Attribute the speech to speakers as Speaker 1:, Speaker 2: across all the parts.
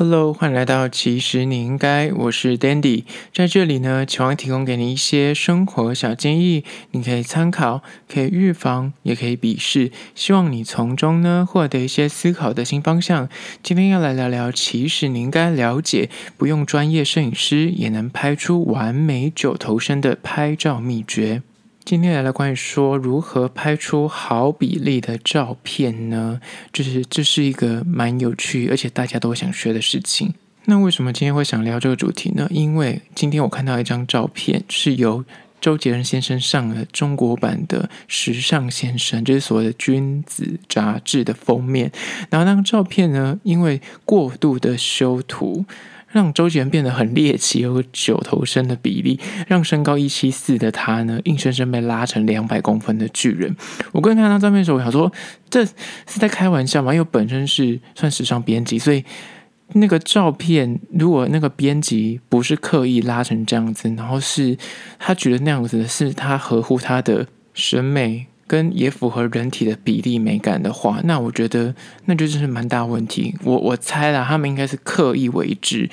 Speaker 1: Hello，欢迎来到其实你应该，我是 Dandy，在这里呢，期望提供给你一些生活小建议，你可以参考，可以预防，也可以鄙视，希望你从中呢获得一些思考的新方向。今天要来聊聊，其实你应该了解，不用专业摄影师也能拍出完美九头身的拍照秘诀。今天来了关于说如何拍出好比例的照片呢？就是这是一个蛮有趣，而且大家都想学的事情。那为什么今天会想聊这个主题呢？因为今天我看到一张照片，是由周杰伦先生上了中国版的《时尚先生》，就是所谓的君子杂志的封面。然后那张照片呢，因为过度的修图。让周杰伦变得很猎奇，有九头身的比例，让身高一七四的他呢，硬生生被拉成两百公分的巨人。我刚看他照片的时候，我想说这是在开玩笑吗？因为本身是算时尚编辑，所以那个照片如果那个编辑不是刻意拉成这样子，然后是他觉得那样子是他合乎他的审美。跟也符合人体的比例美感的话，那我觉得那就真是蛮大问题。我我猜啦，他们应该是刻意为之，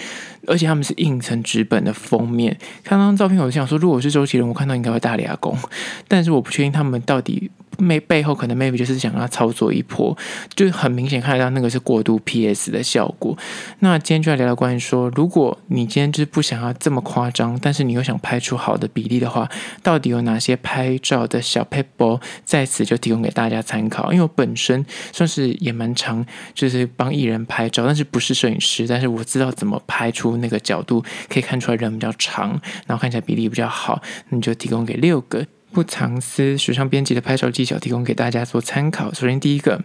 Speaker 1: 而且他们是印成纸本的封面。看到照片，我就想说，如果是周杰伦，我看到应该会大立阿公，但是我不确定他们到底。没背后可能 maybe 就是想要操作一波，就很明显看得到那个是过度 PS 的效果。那今天就来聊聊关于说，如果你今天就是不想要这么夸张，但是你又想拍出好的比例的话，到底有哪些拍照的小 paper？，在此就提供给大家参考。因为我本身算是也蛮常，就是帮艺人拍照，但是不是摄影师，但是我知道怎么拍出那个角度，可以看出来人比较长，然后看起来比例比较好，你就提供给六个。不藏私，时尚编辑的拍照技巧提供给大家做参考。首先，第一个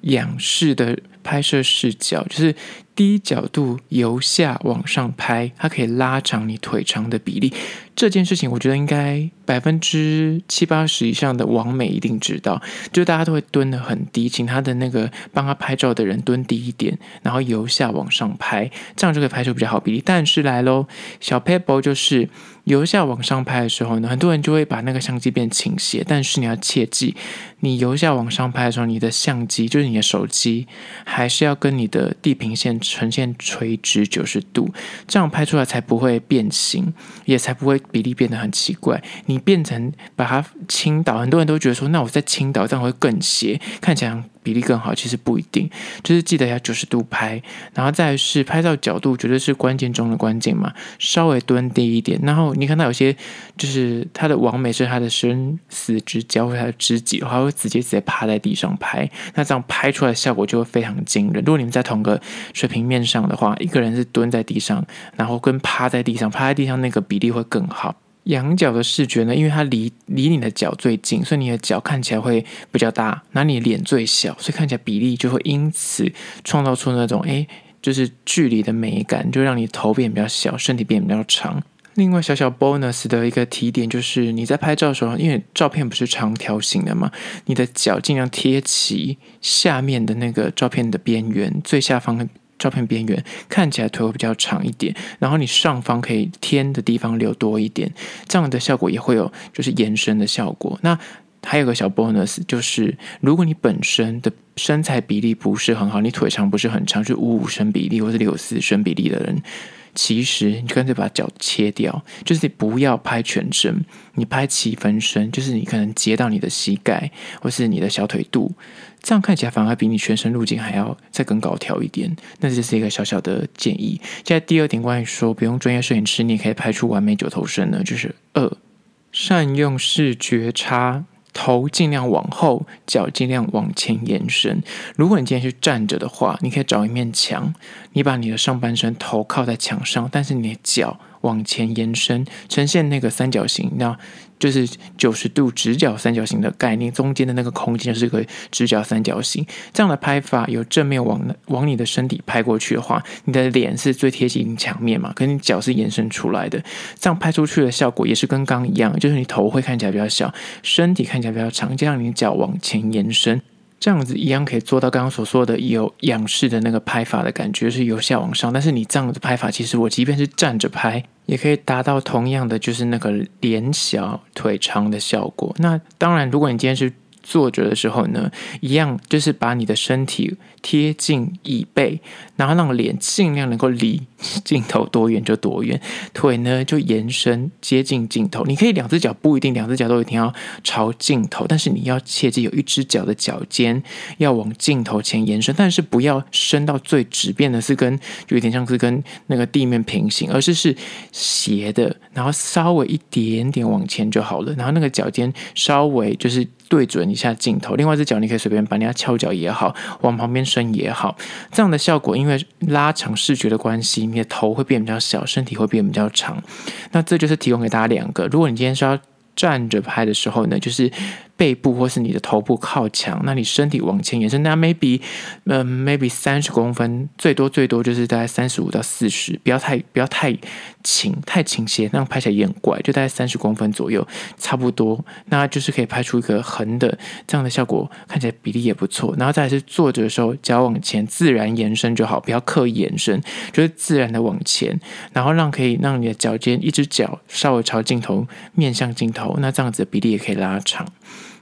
Speaker 1: 仰视的拍摄视角，就是低角度由下往上拍，它可以拉长你腿长的比例。这件事情，我觉得应该百分之七八十以上的网美一定知道，就大家都会蹲得很低，请他的那个帮他拍照的人蹲低一点，然后由下往上拍，这样就可以拍出比较好比例。但是来喽，小 Pebble 就是由下往上拍的时候呢，很多人就会把那个相机变倾斜，但是你要切记，你由下往上拍的时候，你的相机就是你的手机，还是要跟你的地平线呈现垂直九十度，这样拍出来才不会变形，也才不会。比例变得很奇怪，你变成把它倾倒，很多人都觉得说，那我在倾倒，这样会更斜，看起来比例更好。其实不一定，就是记得要九十度拍，然后再是拍照角度，绝对是关键中的关键嘛。稍微蹲低一点，然后你看到有些就是他的完美是他的生死之交他的知己的话，会直接直接趴在地上拍，那这样拍出来效果就会非常惊人。如果你们在同个水平面上的话，一个人是蹲在地上，然后跟趴在地上，趴在地上那个比例会更好。仰角的视觉呢，因为它离离你的脚最近，所以你的脚看起来会比较大，那你的脸最小，所以看起来比例就会因此创造出那种诶，就是距离的美感，就让你头变比较小，身体变比较长。另外小小 bonus 的一个提点就是，你在拍照的时候，因为照片不是长条形的嘛，你的脚尽量贴齐下面的那个照片的边缘，最下方。照片边缘看起来腿会比较长一点，然后你上方可以天的地方留多一点，这样的效果也会有就是延伸的效果。那还有个小 bonus 就是，如果你本身的身材比例不是很好，你腿长不是很长，是五五身比例或者六四身比例的人。其实你干脆把脚切掉，就是不要拍全身，你拍七分身，就是你可能截到你的膝盖或是你的小腿肚，这样看起来反而比你全身路径还要再更高挑一点。那这是一个小小的建议。现在第二点关于说不用专业摄影师，你也可以拍出完美九头身呢，就是二，善用视觉差。头尽量往后，脚尽量往前延伸。如果你今天是站着的话，你可以找一面墙，你把你的上半身头靠在墙上，但是你的脚往前延伸，呈现那个三角形，那就是九十度直角三角形的概念，中间的那个空间就是个直角三角形。这样的拍法，有正面往往你的身体拍过去的话，你的脸是最贴近墙面嘛，跟你脚是延伸出来的，这样拍出去的效果也是跟刚刚一样，就是你头会看起来比较小，身体看起来比较长，这样你脚往前延伸。这样子一样可以做到刚刚所说的有仰视的那个拍法的感觉，是由下往上。但是你这样子拍法，其实我即便是站着拍，也可以达到同样的，就是那个脸小腿长的效果。那当然，如果你今天是坐着的时候呢，一样就是把你的身体贴近椅背，然后让脸尽量能够离镜头多远就多远，腿呢就延伸接近镜头。你可以两只脚不一定两只脚都一定要朝镜头，但是你要切记有一只脚的脚尖要往镜头前延伸，但是不要伸到最直，变的是跟就有点像是跟那个地面平行，而是是斜的，然后稍微一点点往前就好了，然后那个脚尖稍微就是。对准一下镜头，另外一只脚你可以随便把人家翘脚也好，往旁边伸也好，这样的效果，因为拉长视觉的关系，你的头会变比较小，身体会变比较长。那这就是提供给大家两个。如果你今天是要站着拍的时候呢，就是。背部或是你的头部靠墙，那你身体往前延伸，那 maybe，嗯，maybe 三十公分，最多最多就是大概三十五到四十，不要太不要太倾太倾斜，那样拍起来也很怪，就大概三十公分左右，差不多，那就是可以拍出一个横的这样的效果，看起来比例也不错。然后再来是坐着的时候，脚往前自然延伸就好，不要刻意延伸，就是自然的往前，然后让可以让你的脚尖一只脚稍微朝镜头面向镜头，那这样子的比例也可以拉长。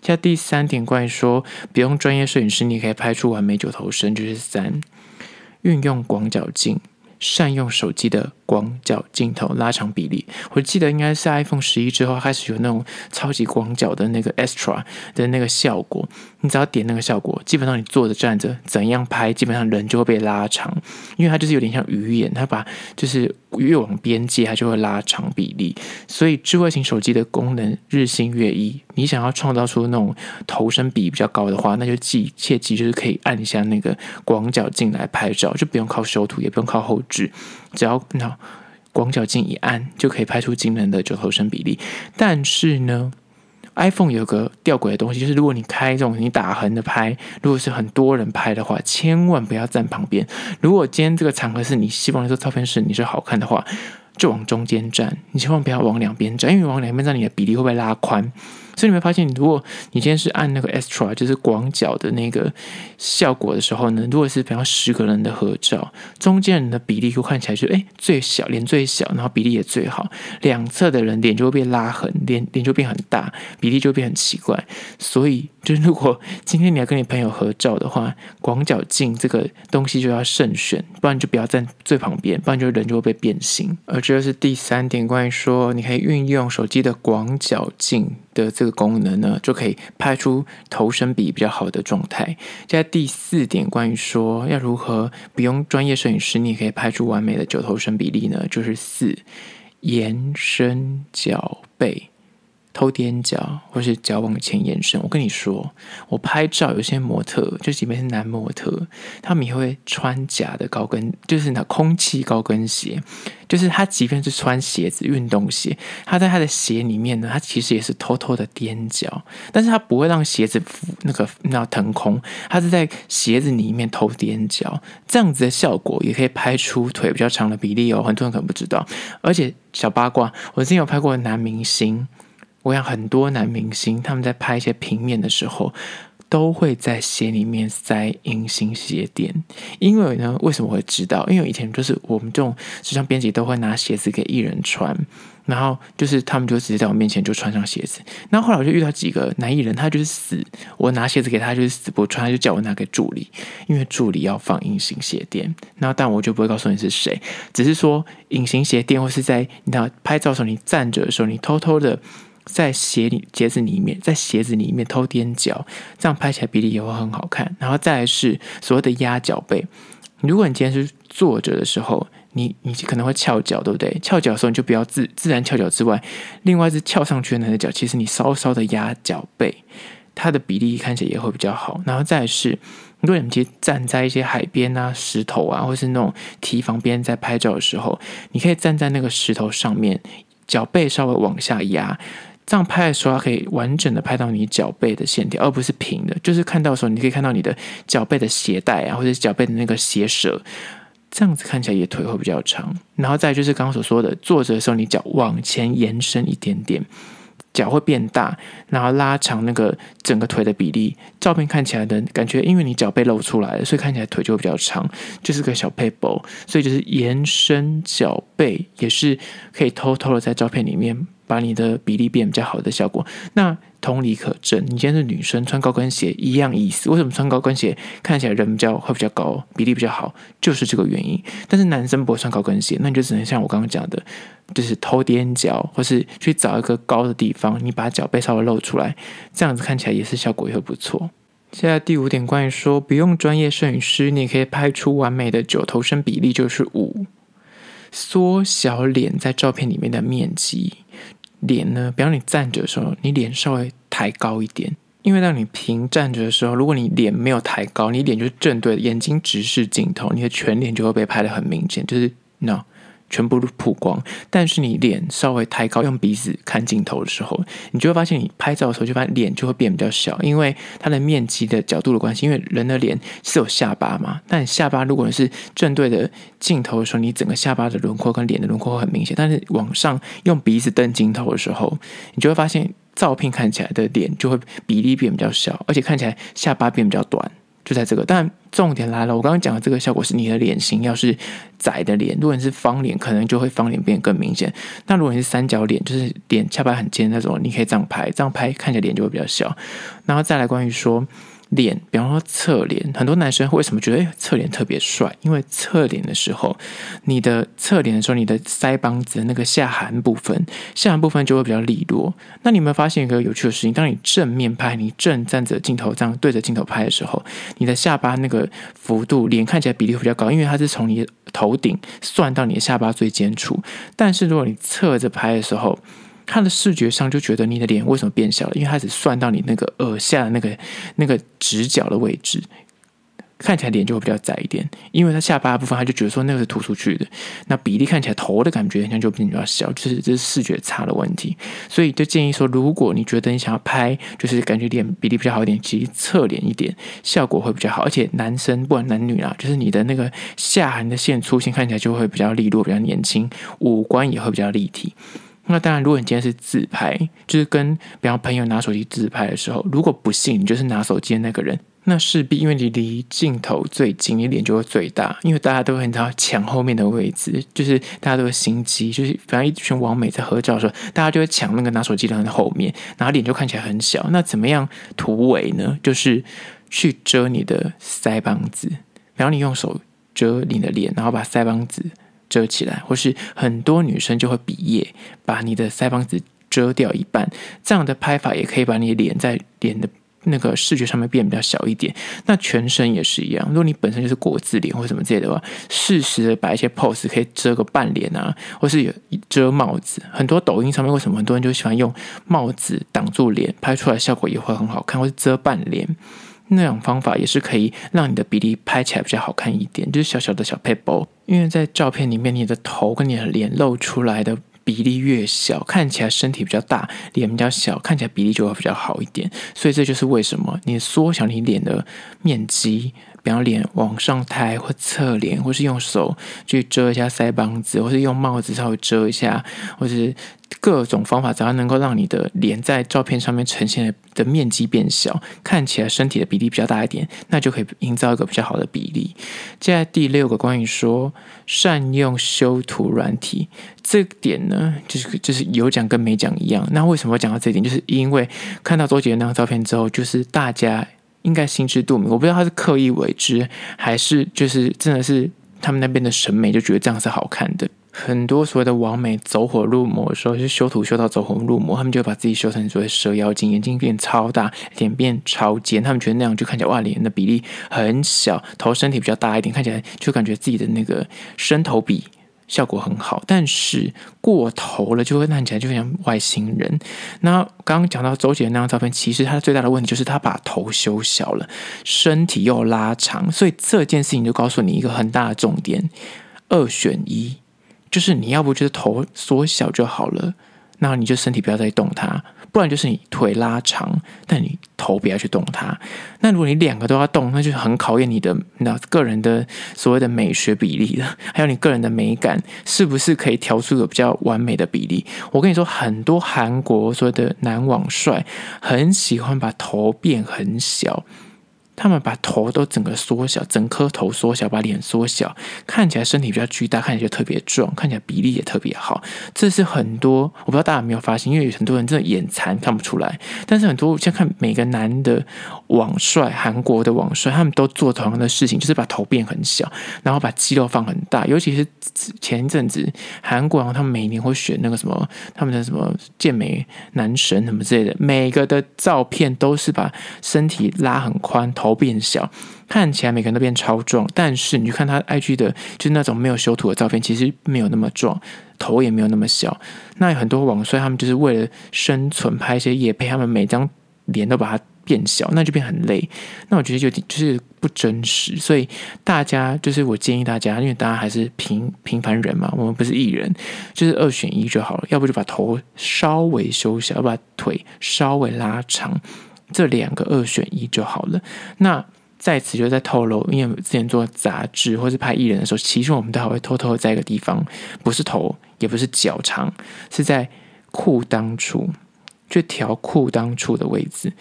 Speaker 1: 像第三点，关于说不用专业摄影师，你可以拍出完美九头身，就是三，运用广角镜，善用手机的。广角镜头拉长比例，我记得应该是 iPhone 十一之后开始有那种超级广角的那个 Extra 的那个效果。你只要点那个效果，基本上你坐着站着怎样拍，基本上人就会被拉长，因为它就是有点像鱼眼，它把就是越往边界，它就会拉长比例。所以智慧型手机的功能日新月异，你想要创造出那种头身比比较高的话，那就记切记就是可以按一下那个广角镜来拍照，就不用靠修图，也不用靠后置，只要那。广角镜一按就可以拍出惊人的九头身比例，但是呢，iPhone 有个吊诡的东西，就是如果你开这种你打横的拍，如果是很多人拍的话，千万不要站旁边。如果今天这个场合是你希望这照片是你是好看的话，就往中间站，你千万不要往两边站，因为往两边站，你的比例会不会拉宽？所以你会发现，如果你今天是按那个 extra，就是广角的那个效果的时候呢，如果是比方十个人的合照，中间人的比例会看起来就哎最小，脸最小，然后比例也最好，两侧的人脸就会被拉横，脸脸就变很大，比例就变很奇怪。所以，就是如果 今天你要跟你朋友合照的话，广角镜这个东西就要慎选，不然就不要站最旁边，不然就人就会被变形。而这是第三点，关于说你可以运用手机的广角镜的这个。功能呢，就可以拍出头身比比较好的状态。在第四点，关于说要如何不用专业摄影师，你可以拍出完美的九头身比例呢？就是四，延伸脚背。偷踮脚，或是脚往前延伸。我跟你说，我拍照有些模特，就即便是男模特，他们也会穿假的高跟，就是那空气高跟鞋。就是他即便是穿鞋子、运动鞋，他在他的鞋里面呢，他其实也是偷偷的踮脚，但是他不会让鞋子那个那腾空，他是在鞋子里面偷踮脚，这样子的效果也可以拍出腿比较长的比例哦。很多人可能不知道，而且小八卦，我之前有拍过男明星。我想很多男明星他们在拍一些平面的时候，都会在鞋里面塞隐形鞋垫。因为呢，为什么会知道？因为以前就是我们这种时尚编辑都会拿鞋子给艺人穿，然后就是他们就直接在我面前就穿上鞋子。那后，来我就遇到几个男艺人，他就是死，我拿鞋子给他就是死不穿，他就叫我拿给助理，因为助理要放隐形鞋垫。然后但我就不会告诉你是谁，只是说隐形鞋垫或是在你知道拍照的时候，你站着的时候，你偷偷的。在鞋里、鞋子里面，在鞋子里面偷踮脚，这样拍起来比例也会很好看。然后再来是所谓的压脚背。如果你今天是坐着的时候，你你可能会翘脚，对不对？翘脚的时候你就不要自自然翘脚之外，另外是翘上去的那个脚，其实你稍稍的压脚背，它的比例看起来也会比较好。然后再来是，如果你们其实站在一些海边啊、石头啊，或是那种堤防边在拍照的时候，你可以站在那个石头上面，脚背稍微往下压。这样拍的时候，它可以完整的拍到你脚背的线条，而不是平的。就是看到的时候，你可以看到你的脚背的鞋带啊，或者脚背的那个鞋舌，这样子看起来也腿会比较长。然后再就是刚刚所说的，坐着的时候你脚往前延伸一点点，脚会变大，然后拉长那个整个腿的比例。照片看起来的感觉，因为你脚背露出来了，所以看起来腿就会比较长，就是个小撇步。所以就是延伸脚背，也是可以偷偷的在照片里面。把你的比例变比较好的效果。那同理可证，你今天是女生穿高跟鞋一样意思。为什么穿高跟鞋看起来人比较会比较高，比例比较好，就是这个原因。但是男生不会穿高跟鞋，那你就只能像我刚刚讲的，就是偷踮脚，或是去找一个高的地方，你把脚背稍微露出来，这样子看起来也是效果也会不错。现在第五点，关于说不用专业摄影师，你可以拍出完美的九头身比例，就是五，缩小脸在照片里面的面积。脸呢，比方你站着的时候，你脸稍微抬高一点，因为当你平站着的时候，如果你脸没有抬高，你脸就是正对，眼睛直视镜头，你的全脸就会被拍得很明显，就是 no。全部都曝光，但是你脸稍微抬高，用鼻子看镜头的时候，你就会发现，你拍照的时候就发现脸就会变比较小，因为它的面积的角度的关系。因为人的脸是有下巴嘛，但下巴如果是正对着镜头的时候，你整个下巴的轮廓跟脸的轮廓会很明显。但是往上用鼻子瞪镜头的时候，你就会发现照片看起来的脸就会比例变比较小，而且看起来下巴变比较短。就在这个，但重点来了，我刚刚讲的这个效果是你的脸型要是窄的脸，如果你是方脸，可能就会方脸变更明显。那如果你是三角脸，就是脸下巴很尖那种，你可以这样拍，这样拍看起来脸就会比较小。然后再来关于说。脸，比方说侧脸，很多男生为什么觉得诶侧脸特别帅？因为侧脸的时候，你的侧脸的时候，你的腮帮子那个下颌部分，下颌部分就会比较利落。那你有没有发现一个有趣的事情？当你正面拍，你正站着镜头这样对着镜头拍的时候，你的下巴那个幅度，脸看起来比例会比较高，因为它是从你头顶算到你的下巴最尖处。但是如果你侧着拍的时候，他的视觉上就觉得你的脸为什么变小了？因为他只算到你那个耳下的那个那个直角的位置，看起来脸就会比较窄一点。因为他下巴的部分，他就觉得说那个是突出去的，那比例看起来头的感觉好像就比较小，就是这是视觉差的问题。所以就建议说，如果你觉得你想要拍，就是感觉脸比例比较好一点，其实侧脸一点效果会比较好。而且男生不管男女啦，就是你的那个下颌的线粗线看起来就会比较利落，比较年轻，五官也会比较立体。那当然，如果你今天是自拍，就是跟比方朋友拿手机自拍的时候，如果不信你就是拿手机的那个人，那势必因为你离镜头最近，你脸就会最大，因为大家都会很想抢后面的位置，就是大家都会心机，就是比方一群网美在合照的时候，大家就会抢那个拿手机的人的后面，然后脸就看起来很小。那怎么样突围呢？就是去遮你的腮帮子，然后你用手遮你的脸，然后把腮帮子。遮起来，或是很多女生就会比耶，把你的腮帮子遮掉一半，这样的拍法也可以把你脸在脸的那个视觉上面变比较小一点。那全身也是一样，如果你本身就是国字脸或什么之类的话，适时的摆一些 pose，可以遮个半脸啊，或是有遮帽子。很多抖音上面为什么很多人就喜欢用帽子挡住脸，拍出来效果也会很好看，或是遮半脸。那种方法也是可以让你的比例拍起来比较好看一点，就是小小的小 paper，。因为在照片里面，你的头跟你的脸露出来的比例越小，看起来身体比较大，脸比较小，看起来比例就会比较好一点。所以这就是为什么你缩小你脸的面积。比方脸往上抬或侧脸，或是用手去遮一下腮帮子，或是用帽子稍微遮一下，或是各种方法，只要能够让你的脸在照片上面呈现的面积变小，看起来身体的比例比较大一点，那就可以营造一个比较好的比例。接下来第六个关于说善用修图软体这点呢，就是就是有讲跟没讲一样。那为什么讲到这点？就是因为看到周杰伦那张照片之后，就是大家。应该心知肚明，我不知道他是刻意为之，还是就是真的是他们那边的审美就觉得这样是好看的。很多所谓的网美走火入魔的时候，就修图修到走火入魔，他们就把自己修成所谓蛇妖精，眼睛变超大，脸变超尖，他们觉得那样就看起来哇，脸的比例很小，头身体比较大一点，看起来就感觉自己的那个身头比。效果很好，但是过头了就会看起来就像外星人。那刚刚讲到周杰伦那张照片，其实他最大的问题就是他把头修小了，身体又拉长，所以这件事情就告诉你一个很大的重点：二选一，就是你要不就是头缩小就好了，那你就身体不要再动它。不然就是你腿拉长，但你头不要去动它。那如果你两个都要动，那就很考验你的那个人的所谓的美学比例了，还有你个人的美感是不是可以调出一个比较完美的比例？我跟你说，很多韩国所谓的男网帅很喜欢把头变很小。他们把头都整个缩小，整颗头缩小，把脸缩小，看起来身体比较巨大，看起来特别壮，看起来比例也特别好。这是很多我不知道大家有没有发现，因为有很多人真的眼馋看不出来，但是很多像看每个男的网帅，韩国的网帅，他们都做同样的事情，就是把头变很小，然后把肌肉放很大。尤其是前一阵子韩国，他们每年会选那个什么，他们的什么健美男神什么之类的，每个的照片都是把身体拉很宽，头变小，看起来每个人都变超壮。但是你去看他 IG 的，就是那种没有修图的照片，其实没有那么壮，头也没有那么小。那很多网帅他们就是为了生存拍一些夜配，他们每张脸都把它变小，那就变很累。那我觉得有点就是不真实。所以大家就是我建议大家，因为大家还是平平凡人嘛，我们不是艺人，就是二选一就好了。要不就把头稍微修小，要把腿稍微拉长。这两个二选一就好了。那在此就在透露，因为之前做杂志或是拍艺人的时候，其实我们都还会偷偷在一个地方，不是头，也不是脚长，是在裤裆处，去调裤裆处的位置，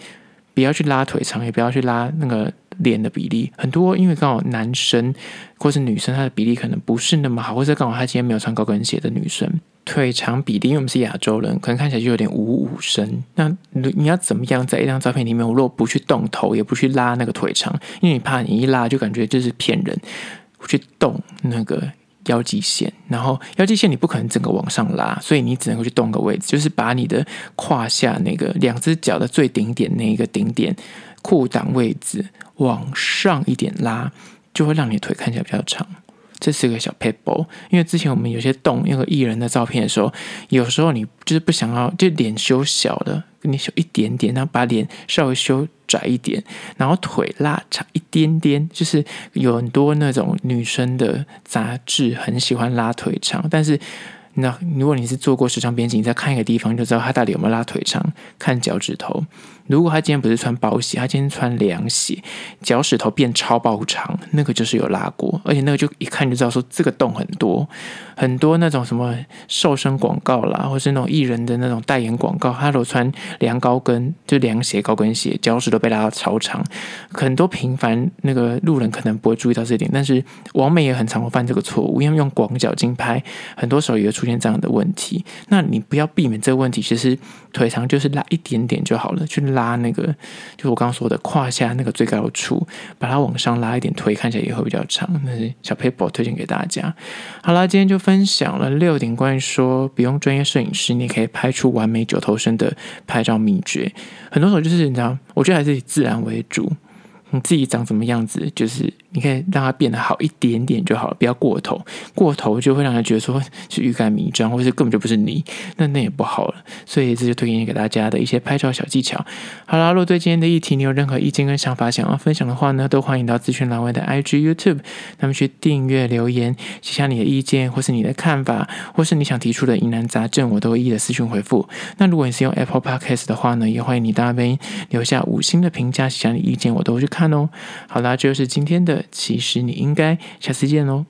Speaker 1: 不要去拉腿长，也不要去拉那个脸的比例。很多因为刚好男生或是女生，他的比例可能不是那么好，或者刚好他今天没有穿高跟鞋的女生。腿长比例，因为我们是亚洲人，可能看起来就有点五五身。那你要怎么样在一张照片里面，我如果不去动头，也不去拉那个腿长，因为你怕你一拉就感觉就是骗人。去动那个腰际线，然后腰际线你不可能整个往上拉，所以你只能够去动个位置，就是把你的胯下那个两只脚的最顶点那一个顶点裤裆位置往上一点拉，就会让你腿看起来比较长。这是个小撇步，因为之前我们有些动那个艺人的照片的时候，有时候你就是不想要，就脸修小了，你修一点点，然后把脸稍微修窄一点，然后腿拉长一点点，就是有很多那种女生的杂志很喜欢拉腿长，但是。那如果你是做过时尚编辑，你再看一个地方就知道他到底有没有拉腿长。看脚趾头，如果他今天不是穿包鞋，他今天穿凉鞋，脚趾头变超爆长，那个就是有拉过，而且那个就一看就知道说这个洞很多，很多那种什么瘦身广告啦，或是那种艺人的那种代言广告，他都穿凉高跟，就凉鞋、高跟鞋，脚趾都被拉到超长。很多平凡那个路人可能不会注意到这点，但是王美也很常会犯这个错误，因为用广角镜拍，很多时候也会出现这样的问题，那你不要避免这个问题。其实腿长就是拉一点点就好了，去拉拉那个，就是我刚刚说的胯下那个最高处，把它往上拉一点，腿看起来也会比较长。那是小 paper 推荐给大家。好啦，今天就分享了六点关于说不用专业摄影师，你可以拍出完美九头身的拍照秘诀。很多时候就是你知道，我觉得还是以自然为主。你自己长什么样子，就是你可以让它变得好一点点就好了，不要过头，过头就会让人觉得说是欲盖弥彰，或是根本就不是你，那那也不好了。所以这就推荐给大家的一些拍照小技巧。好啦，如果对今天的议题你有任何意见跟想法想要分享的话呢，都欢迎到资讯栏位的 IG、YouTube，那么去订阅留言，写下你的意见或是你的看法，或是你想提出的疑难杂症，我都会一一的私讯回复。那如果你是用 Apple Podcast 的话呢，也欢迎你到那边留下五星的评价，写下你意见，我都会去看。看哦，好啦，这就是今天的。其实你应该下次见喽。